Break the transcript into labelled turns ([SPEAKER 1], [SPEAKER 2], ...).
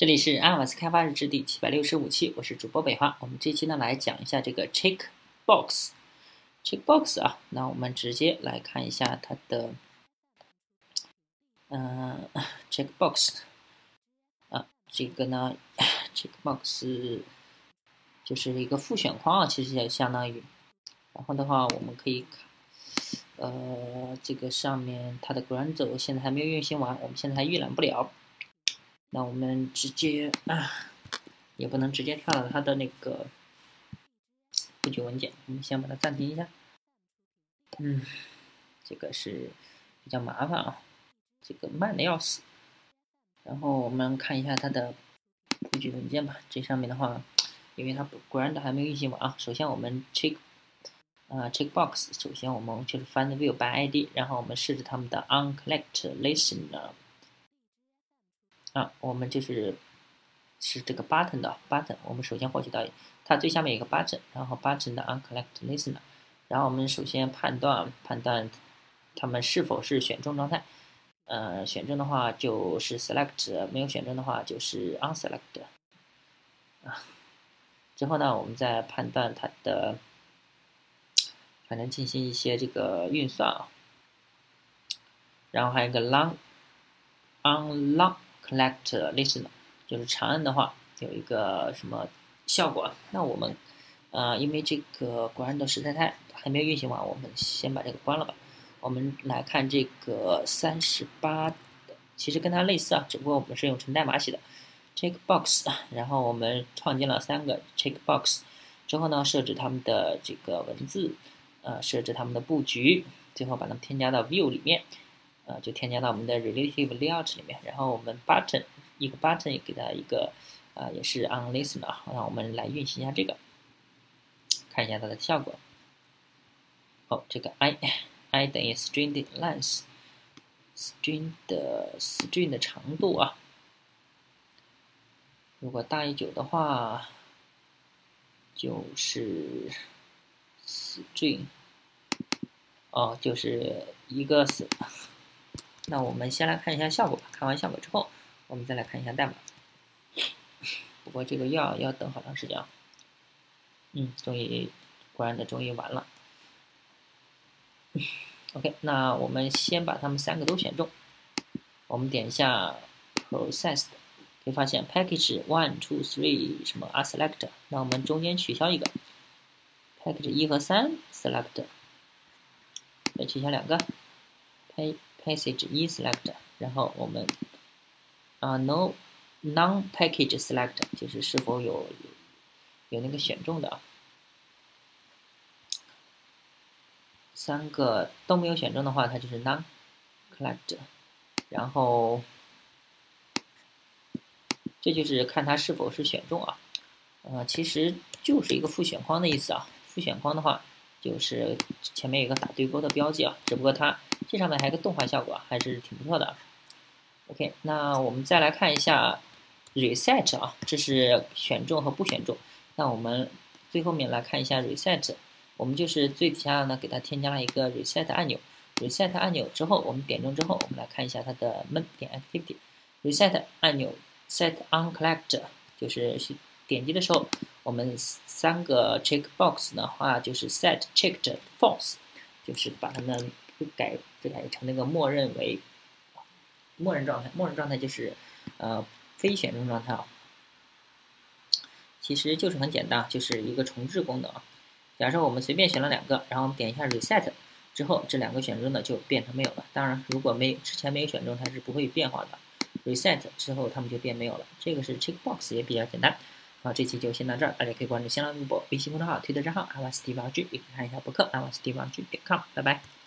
[SPEAKER 1] 这里是安瓦斯开发日志第七百六十五期，我是主播北华。我们这期呢来讲一下这个 checkbox。checkbox 啊，那我们直接来看一下它的，嗯，checkbox 啊，这个呢，checkbox 就是一个复选框啊，其实也相当于。然后的话，我们可以看，呃，这个上面它的 Gradle 现在还没有运行完，我们现在还预览不了。那我们直接啊，也不能直接跳到它的那个布局文件，我们先把它暂停一下。嗯，这个是比较麻烦啊，这个慢的要死。然后我们看一下它的布局文件吧。这上面的话，因为它不 Grand 还没有运行完啊。首先我们 check 啊 checkbox，首先我们就是 find view by ID，然后我们设置他们的 onCollect Listener。啊，我们就是是这个 button 的 button，我们首先获取到它最下面有个 button，然后 button 的 onCollect Listener，然后我们首先判断判断它们是否是选中状态，呃，选中的话就是 select，没有选中的话就是 unselect，啊，之后呢，我们再判断它的，反正进行一些这个运算啊，然后还有一个 long，unlock。Collect listener 就是长按的话有一个什么效果？那我们呃，因为这个关的实在太还没有运行完，我们先把这个关了吧。我们来看这个三十八的，其实跟它类似啊，只不过我们是用纯代码写的 checkbox，然后我们创建了三个 checkbox 之后呢，设置它们的这个文字，呃，设置它们的布局，最后把它们添加到 view 里面。啊，就添加到我们的 relative layout 里面，然后我们 button 一个 button 给它一个啊，也是 on listener，让我们来运行一下这个，看一下它的效果。哦，这个 i i 等于 string 的 length，string 的 string 的长度啊，如果大于九的话，就是 string，哦，就是一个 s 那我们先来看一下效果吧。看完效果之后，我们再来看一下代码。不过这个要要等好长时间啊。嗯，终于，果然的终于完了。OK，那我们先把它们三个都选中。我们点一下 Processed，可以发现 Package One、Two、Three 什么 are Select。那我们中间取消一个，Package 一和三 Select，再取消两个，P。Passage 一 select，然后我们啊 no non package select 就是是否有有那个选中的啊，三个都没有选中的话，它就是 non collect，然后这就是看它是否是选中啊，呃，其实就是一个复选框的意思啊，复选框的话就是前面有个打对勾的标记啊，只不过它。这上面还有个动画效果，还是挺不错的。OK，那我们再来看一下 reset 啊，这是选中和不选中。那我们最后面来看一下 reset，我们就是最底下呢给它添加了一个 reset 按钮。reset 按钮之后，我们点中之后，我们来看一下它的 main 点 activity。reset 按钮 set on collect 就是点击的时候，我们三个 checkbox 的话就是 set checked false，就是把它们就改就。改成那个默认为默认状态，默认状态就是呃非选中状态啊。其实就是很简单，就是一个重置功能。假设我们随便选了两个，然后我们点一下 reset 之后，这两个选中的就变成没有了。当然，如果没之前没有选中，它是不会变化的。reset 之后，它们就变没有了。这个是 checkbox 也比较简单。好，这期就先到这儿，大家可以关注新浪微博、微信公众号、推特账号 i w a s t 八 g 也可以看一下博客 i w a s t 八 g 点 com。拜拜。